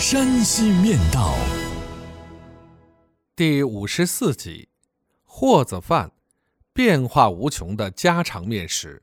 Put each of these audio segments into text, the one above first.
山西面道》第五十四集：霍子饭，变化无穷的家常面食。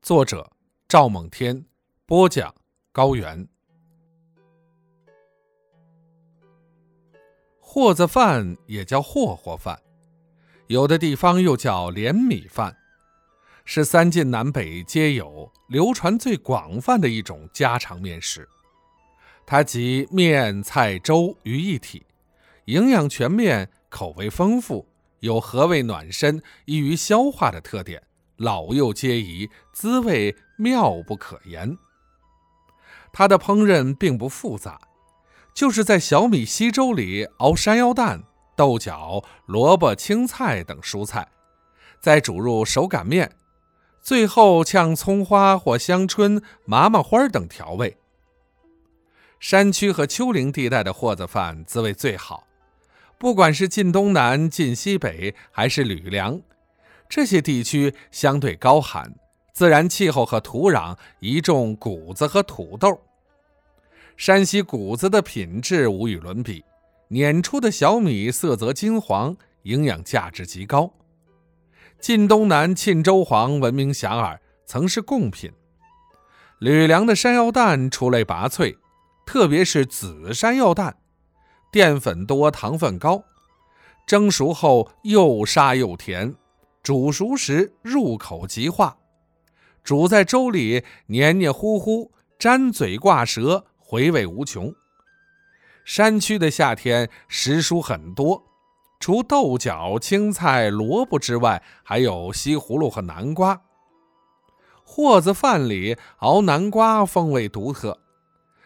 作者：赵猛天，播讲：高原。霍子饭也叫霍霍饭，有的地方又叫连米饭，是三晋南北皆有、流传最广泛的一种家常面食。它集面、菜、粥于一体，营养全面，口味丰富，有和胃暖身、易于消化的特点，老幼皆宜，滋味妙不可言。它的烹饪并不复杂。就是在小米稀粥里熬山药蛋、豆角、萝卜、青菜等蔬菜，再煮入手擀面，最后呛葱花或香椿、麻麻花等调味。山区和丘陵地带的货子饭滋味最好，不管是晋东南、晋西北，还是吕梁，这些地区相对高寒，自然气候和土壤宜种谷子和土豆。山西谷子的品质无与伦比，碾出的小米色泽金黄，营养价值极高。晋东南沁州黄闻名遐迩，曾是贡品。吕梁的山药蛋出类拔萃，特别是紫山药蛋，淀粉多，糖分高，蒸熟后又沙又甜，煮熟时入口即化，煮在粥里黏黏糊糊，粘嘴挂舌。回味无穷。山区的夏天食蔬很多，除豆角、青菜、萝卜之外，还有西葫芦和南瓜。货子饭里熬南瓜风味独特，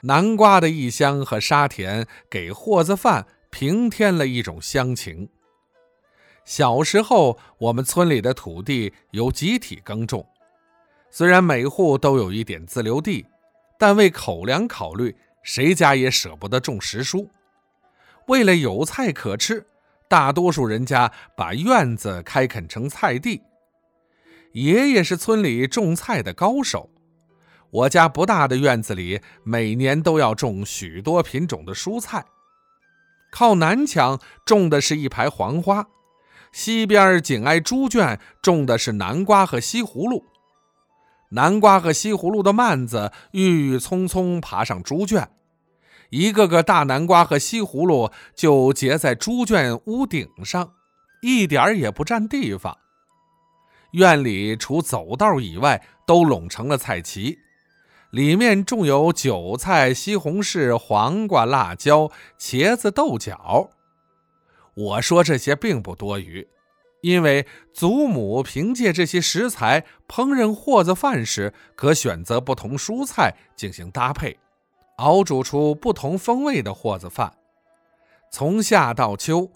南瓜的异香和沙田给霍子饭平添了一种乡情。小时候，我们村里的土地由集体耕种，虽然每户都有一点自留地。但为口粮考虑，谁家也舍不得种实蔬。为了有菜可吃，大多数人家把院子开垦成菜地。爷爷是村里种菜的高手，我家不大的院子里每年都要种许多品种的蔬菜。靠南墙种的是一排黄花，西边紧挨猪圈种的是南瓜和西葫芦。南瓜和西葫芦的蔓子郁郁葱葱爬上猪圈，一个个大南瓜和西葫芦就结在猪圈屋顶上，一点也不占地方。院里除走道以外，都拢成了菜畦，里面种有韭菜、西红柿、黄瓜、辣椒、茄子、豆角。我说这些并不多余。因为祖母凭借这些食材烹饪货子饭时，可选择不同蔬菜进行搭配，熬煮出不同风味的货子饭。从夏到秋，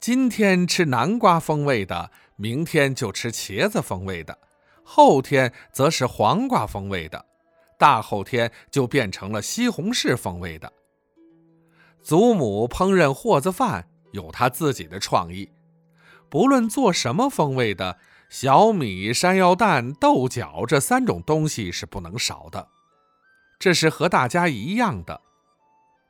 今天吃南瓜风味的，明天就吃茄子风味的，后天则是黄瓜风味的，大后天就变成了西红柿风味的。祖母烹饪货子饭有她自己的创意。不论做什么风味的，小米、山药蛋、豆角这三种东西是不能少的。这是和大家一样的，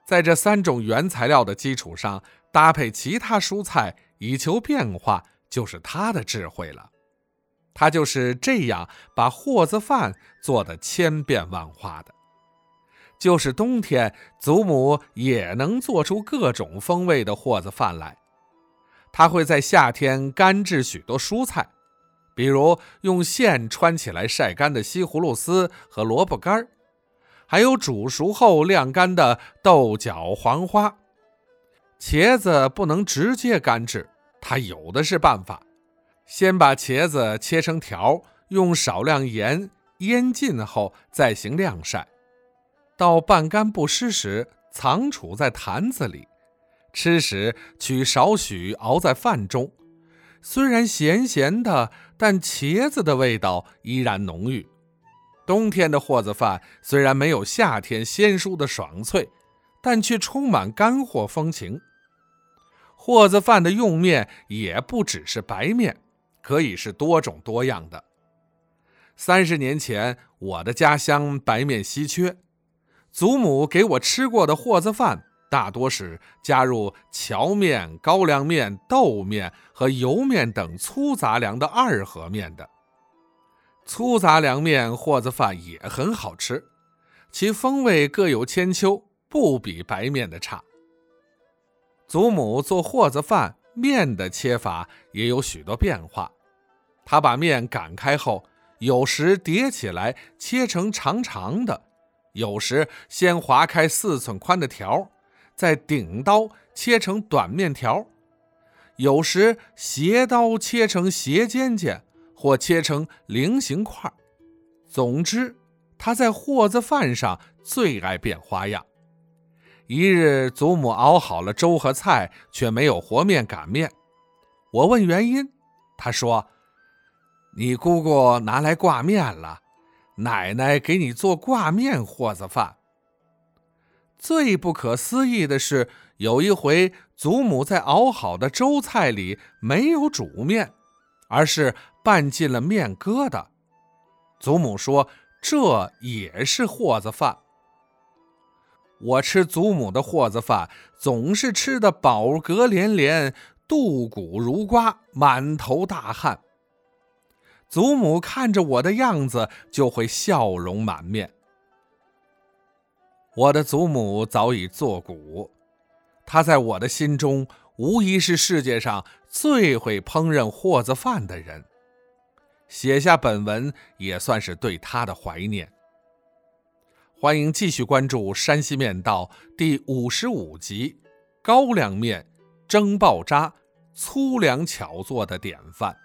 在这三种原材料的基础上搭配其他蔬菜，以求变化，就是他的智慧了。他就是这样把货子饭做的千变万化的。就是冬天，祖母也能做出各种风味的货子饭来。他会在夏天干制许多蔬菜，比如用线穿起来晒干的西葫芦丝和萝卜干儿还有煮熟后晾干的豆角、黄花、茄子。不能直接干制，他有的是办法。先把茄子切成条，用少量盐腌浸后再行晾晒，到半干不湿时，藏储在坛子里。吃时取少许熬在饭中，虽然咸咸的，但茄子的味道依然浓郁。冬天的货子饭虽然没有夏天鲜蔬的爽脆，但却充满干货风情。货子饭的用面也不只是白面，可以是多种多样的。三十年前，我的家乡白面稀缺，祖母给我吃过的和子饭大多是加入荞面、高粱面、豆面和油面等粗杂粮的二合面的。粗杂粮面和子饭也很好吃，其风味各有千秋，不比白面的差。祖母做和子饭面的切法也有许多变化，他把面擀开后，有时叠起来切成长长的，有时先划开四寸宽的条，再顶刀切成短面条，有时斜刀切成斜尖尖。或切成菱形块总之，他在和子饭上最爱变花样。一日，祖母熬好了粥和菜，却没有和面擀面。我问原因，她说：“你姑姑拿来挂面了，奶奶给你做挂面和子饭。”最不可思议的是，有一回，祖母在熬好的粥菜里没有煮面，而是。拌进了面疙瘩，祖母说这也是和子饭。我吃祖母的货子饭，总是吃得饱嗝连连，肚鼓如瓜，满头大汗。祖母看着我的样子，就会笑容满面。我的祖母早已作古，她在我的心中无疑是世界上最会烹饪货子饭的人。写下本文也算是对她的怀念。欢迎继续关注《山西面道》第五十五集：高粱面蒸爆渣，粗粮巧做的典范。